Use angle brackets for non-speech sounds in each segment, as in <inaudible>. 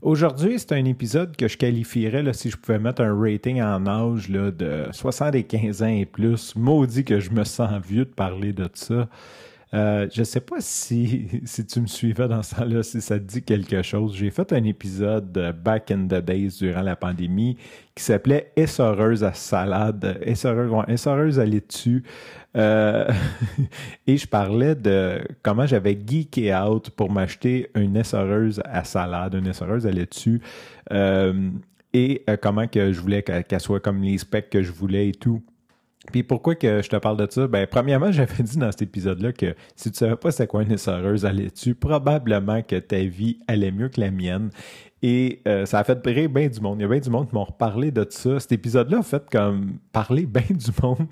Aujourd'hui, c'est un épisode que je qualifierais, si je pouvais mettre un rating en âge là, de 75 ans et plus. Maudit que je me sens vieux de parler de ça. Euh, je ne sais pas si, <laughs> si tu me suivais dans ce temps-là, si ça te dit quelque chose. J'ai fait un épisode de Back in the Days durant la pandémie qui s'appelait Essoreuse à salade, Essoreuse, ouais, Essoreuse à laitue. Euh, <laughs> et je parlais de comment j'avais geeké out pour m'acheter une essoreuse à salade, une essoreuse à laitue. Euh, et comment que je voulais qu'elle soit comme les specs que je voulais et tout. Puis pourquoi que je te parle de ça? Ben, premièrement, <laughs> j'avais dit dans cet épisode-là que si tu savais pas c'est quoi une essoreuse à laitue, probablement que ta vie allait mieux que la mienne. Et euh, ça a fait rire bien du monde. Il y a bien du monde qui m'ont reparlé de ça. Cet épisode-là a fait comme parler <laughs> bien du monde,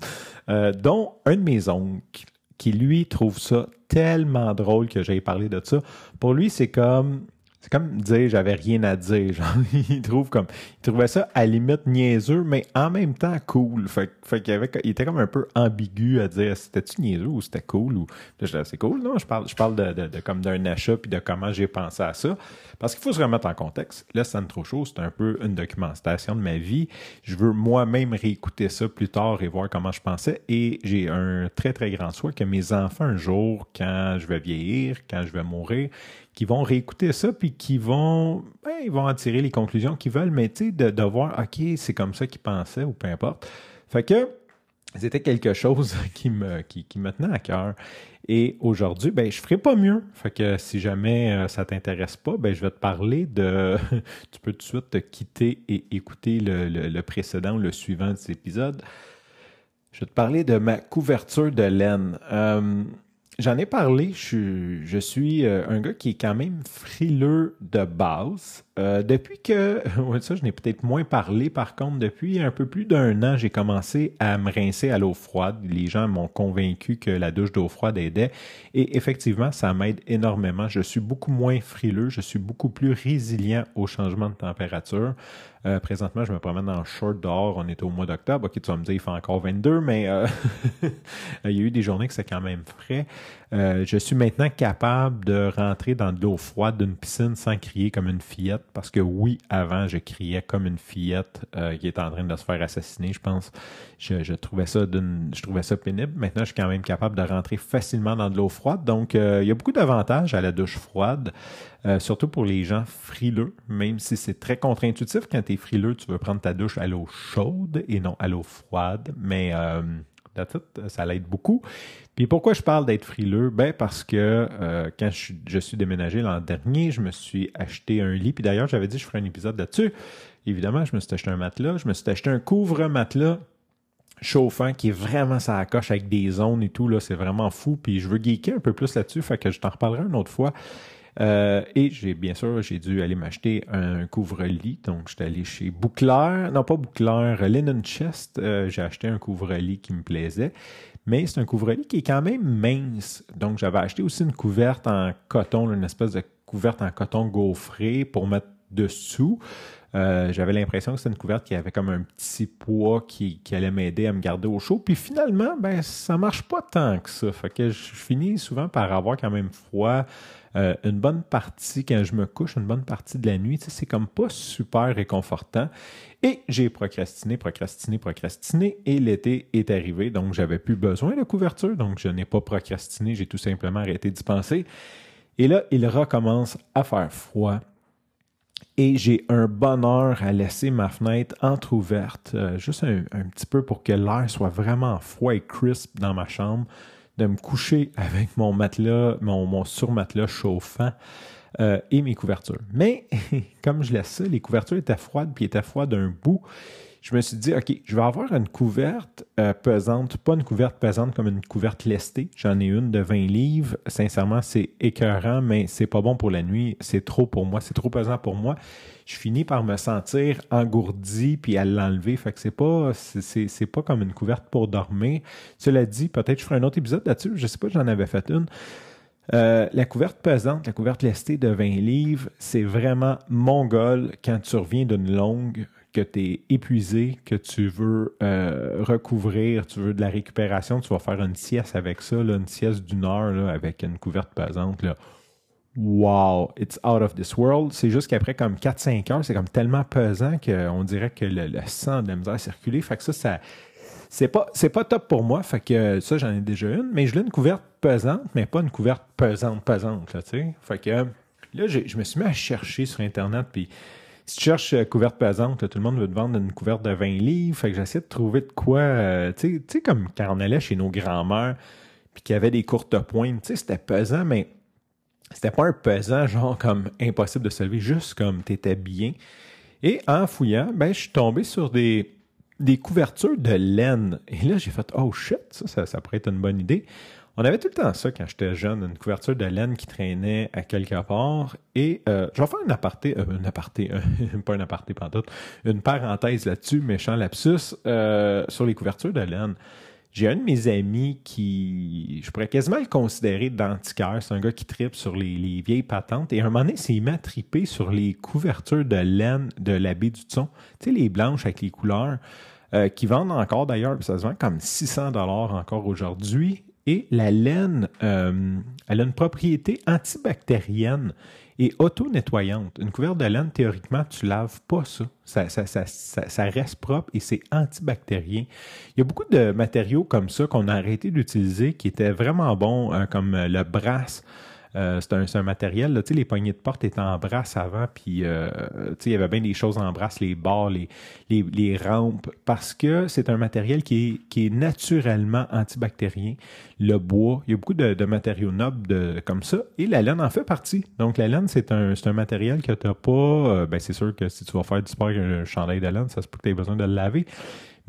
euh, dont un de mes oncles qui, lui, trouve ça tellement drôle que j'aille parlé de ça. Pour lui, c'est comme c'est comme dire j'avais rien à dire. Genre, <laughs> il trouve comme il trouvait ça à limite niaiseux, mais en même temps cool. Fait, fait qu'il avait, il était comme un peu ambigu à dire c'était-tu niaiseux ou c'était cool ou c'est cool, non? Je parle, je parle de, de, comme d'un achat puis de comment j'ai pensé à ça. Parce qu'il faut se remettre en contexte. Là, c'est trop chaud, c'est un peu une documentation de ma vie. Je veux moi-même réécouter ça plus tard et voir comment je pensais. Et j'ai un très, très grand souhait que mes enfants, un jour, quand je vais vieillir, quand je vais mourir, qui vont réécouter ça, puis qui vont, ben, ils en tirer les conclusions qu'ils veulent, mais tu sais, de, de, voir, OK, c'est comme ça qu'ils pensaient, ou peu importe. Fait que c'était quelque chose <laughs> qui me, qui, qui me tenait à cœur. Et aujourd'hui, ben, je ferai pas mieux. Fait que si jamais euh, ça t'intéresse pas, ben, je vais te parler de. <laughs> tu peux tout de suite te quitter et écouter le, le, précédent ou le suivant de cet épisode. Je vais te parler de ma couverture de laine. Euh, J'en ai parlé, je, suis euh, un gars qui est quand même frileux de base. Euh, depuis que, <laughs> ouais, ça je n'ai peut-être moins parlé par contre, depuis un peu plus d'un an, j'ai commencé à me rincer à l'eau froide. Les gens m'ont convaincu que la douche d'eau froide aidait et effectivement, ça m'aide énormément. Je suis beaucoup moins frileux, je suis beaucoup plus résilient au changement de température. Euh, présentement, je me promène en short dehors. On est au mois d'octobre. OK, tu vas me dire, il fait encore 22, mais euh, <laughs> il y a eu des journées que c'est quand même frais. Euh, je suis maintenant capable de rentrer dans de l'eau froide d'une piscine sans crier comme une fillette. Parce que oui, avant, je criais comme une fillette qui est en train de se faire assassiner, je pense. Je, trouvais ça je trouvais ça pénible. Maintenant, je suis quand même capable de rentrer facilement dans de l'eau froide. Donc, il y a beaucoup d'avantages à la douche froide. Surtout pour les gens frileux, même si c'est très contre-intuitif. Quand tu frileux, tu veux prendre ta douche à l'eau chaude et non à l'eau froide. Mais euh, ça l'aide beaucoup. Puis pourquoi je parle d'être frileux? Ben parce que euh, quand je, suis déménagé l'an dernier, je me suis acheté un lit. Puis d'ailleurs, j'avais dit que je ferais un épisode là-dessus. Évidemment, je me suis acheté un matelas. Je me suis acheté un couvre-matelas chauffant qui est vraiment ça coche avec des zones et tout. là C'est vraiment fou. Puis je veux geeker un peu plus là-dessus. Fait que je t'en reparlerai une autre fois. Euh, et j'ai bien sûr, j'ai dû aller m'acheter un couvre-lit. Donc, j'étais allé chez Bouclair, non pas Bouclair, Linen Chest. Euh, j'ai acheté un couvre-lit qui me plaisait. Mais c'est un couvre-lit qui est quand même mince. Donc, j'avais acheté aussi une couverte en coton, une espèce de couverte en coton gaufré pour mettre dessous. Euh, j'avais l'impression que c'était une couverte qui avait comme un petit poids qui, allait m'aider à me garder au chaud. Puis finalement, ben ça marche pas tant que ça. Fait que je finis souvent par avoir quand même froid. Euh, une bonne partie, quand je me couche, une bonne partie de la nuit, c'est comme pas super réconfortant. Et j'ai procrastiné, procrastiné, procrastiné, et l'été est arrivé, donc j'avais plus besoin de couverture, donc je n'ai pas procrastiné, j'ai tout simplement arrêté d'y penser. Et là, il recommence à faire froid. Et j'ai un bonheur à laisser ma fenêtre entr'ouverte, euh, juste un, petit peu pour que l'air soit vraiment froid et crisp dans ma chambre de me coucher avec mon matelas, mon, mon surmatelas chauffant euh, et mes couvertures. Mais <laughs> comme je laisse ça, les couvertures étaient froides, puis étaient froides d'un bout. Je me suis dit, OK, je vais avoir une couverte euh, pesante, pas une couverte pesante comme une couverte lestée. J'en ai une de 20 livres. Sincèrement, c'est écœurant, mais c'est pas bon pour la nuit. C'est trop pour moi. C'est trop pesant pour moi. Je finis par me sentir engourdi puis à l'enlever. Fait que c'est pas, c'est, pas comme une couverte pour dormir. Cela dit, peut-être je ferai un autre épisode là-dessus. Je sais pas, j'en avais fait une. Euh, la couverte pesante, la couverte lestée de 20 livres, c'est vraiment mongol quand tu reviens d'une longue que tu es épuisé, que tu veux euh, recouvrir, tu veux de la récupération, tu vas faire une sieste avec ça, une sieste d'une heure avec une couverte pesante. Wow, it's out of this world. C'est juste qu'après comme 4-5 heures, c'est comme tellement pesant qu'on dirait que le, sang de la misère à circuler. Fait que ça, ça c'est pas, c'est pas top pour moi. Fait que ça, j'en ai déjà une, mais je l'ai une couverte pesante, mais pas une couverte pesante, pesante, là. Fait que là, je me suis mis à chercher sur Internet, puis si tu cherches euh, couverte pesante, tout le monde veut te vendre une couverte de 20 livres. Fait que j'essaie de trouver de quoi. Euh, tu sais, comme quand on allait chez nos grands-mères, puis qu'il y avait des courtes pointes, tu sais, c'était pesant, mais c'était pas un pesant, genre comme impossible de se lever, juste comme tu étais bien. Et en fouillant, ben, je suis tombé sur des, des couvertures de laine. Et là, j'ai fait, oh shit, ça, ça pourrait être une bonne idée. On avait tout le temps ça quand j'étais jeune, une couverture de laine qui traînait à quelque part. Et euh, je vais faire un aparté, euh, un aparté, <laughs> pas un aparté pantoute, une parenthèse là-dessus, méchant lapsus, euh, sur les couvertures de laine. J'ai un de mes amis qui, je pourrais quasiment le considérer d'antiquaire. C'est un gars qui tripe sur les, vieilles patentes. Et à un moment donné, s'est mis à triper sur les couvertures de laine de l'abbé du Thon. Tu sais, les blanches avec les couleurs. qui vendent encore d'ailleurs, ça se vend comme 600 dollars encore aujourd'hui. Et la laine, euh, elle a une propriété antibactérienne et auto-nettoyante. Une couverte de laine, théoriquement, tu laves pas ça. Ça, reste propre et c'est antibactérien. Il y a beaucoup de matériaux comme ça qu'on a arrêté d'utiliser qui étaient vraiment bons, hein, comme le brass. Euh, c'est un, matériel, là, les poignées de porte étaient en brasse avant, puis euh, il y avait bien des choses en brasse, les barres, les, les, rampes, parce que c'est un matériel qui est, qui est naturellement antibactérien. Le bois, il y a beaucoup de, matériaux nobles de, comme ça, et la laine en fait partie. Donc la laine, c'est un, un matériel que tu n'as pas, euh, ben, c'est sûr que si tu vas faire du sport avec un chandail de laine, ça se peut que tu aies besoin de le laver.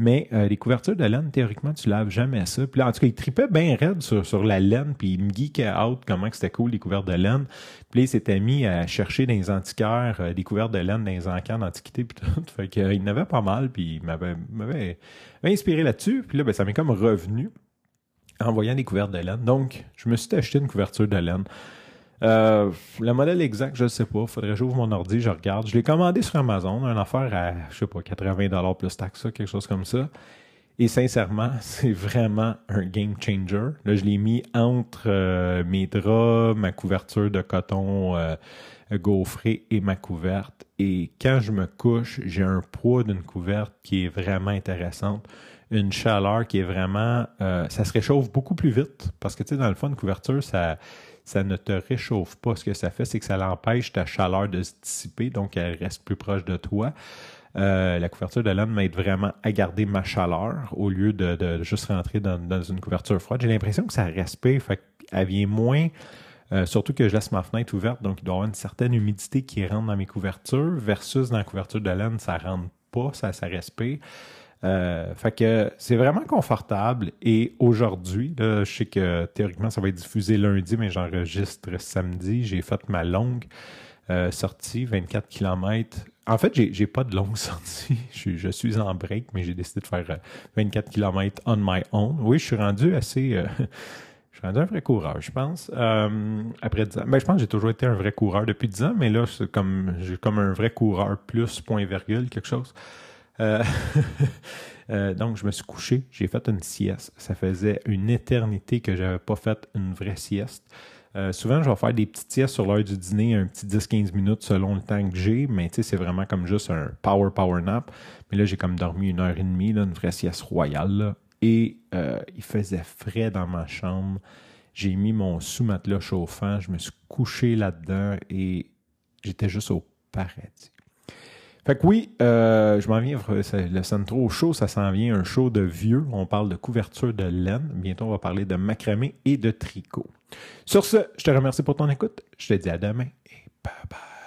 Mais euh, les couvertures de laine, théoriquement, tu laves jamais ça. Puis en tout cas, il tripait bien raide sur, sur la laine, puis il me geekait out comment c'était cool les couvertes de laine. Puis là, il s'était mis à chercher dans les antiquaires euh, des couvertes de laine dans les encans d'antiquité, puis tout. <laughs> Fait qu'il euh, n'avait pas mal, puis il m'avait, inspiré là-dessus. Puis là, ben, ça m'est comme revenu en voyant des couvertes de laine. Donc, je me suis acheté une couverture de laine. Euh, le modèle exact, je ne sais pas. Faudrait que j'ouvre mon ordi, je regarde. Je l'ai commandé sur Amazon, une affaire à, je sais pas, 80$ plus taxe, quelque chose comme ça. Et sincèrement, <laughs> c'est vraiment un game changer. Là, je l'ai mis entre euh, mes draps, ma couverture de coton euh, gaufré et ma couverte. Et quand je me couche, j'ai un poids d'une couverte qui est vraiment intéressante. Une chaleur qui est vraiment... ça se réchauffe beaucoup plus vite. Parce que, tu sais, dans le fond, une couverture, ça ça ne te réchauffe pas. Ce que ça fait, c'est que ça l'empêche ta chaleur de se dissiper, donc elle reste plus proche de toi. Euh, la couverture de laine m'aide vraiment à garder ma chaleur au lieu de, juste rentrer dans, une couverture froide. J'ai l'impression que ça respire, fait qu'elle vient moins. Euh, surtout que je laisse ma fenêtre ouverte, donc il doit y avoir une certaine humidité qui rentre dans mes couvertures, versus dans la couverture de laine, ça rentre pas, ça, ça respire. Euh, fait que c'est vraiment confortable. Et aujourd'hui, je sais que théoriquement, ça va être diffusé lundi, mais j'enregistre samedi. J'ai fait ma longue euh, sortie, 24 km. En fait, j'ai, pas de longue <laughs> sortie. Je, suis en break, mais j'ai décidé de faire 24 euh, km on my own. Oui, je suis rendu assez. <laughs> je suis rendu un vrai coureur, je pense. après 10 ans. Ben, je pense que j'ai toujours été un vrai coureur depuis 10 ans, mais là, c'est comme j'ai comme un vrai coureur plus point virgule, quelque chose. Euh, <laughs> euh, donc, je me suis couché, j'ai fait une sieste. Ça faisait une éternité que je n'avais pas fait une vraie sieste. Euh, souvent, je vais faire des petites siestes sur l'heure du dîner, un petit 10-15 minutes selon le temps que j'ai, mais c'est vraiment comme juste un power power nap. Mais là, j'ai comme dormi une heure et demie, là, une vraie sieste royale. et il faisait frais dans ma chambre. J'ai mis mon sous-matelas chauffant, je me suis couché là-dedans et j'étais juste au paradis. Fait que oui, euh, je m'en viens, le Centro chaud, ça s'en vient un show de vieux. On parle de couverture de laine. Bientôt, on va parler de macramé et de tricot. Sur ce, je te remercie pour ton écoute. Je te dis à demain et bye bye.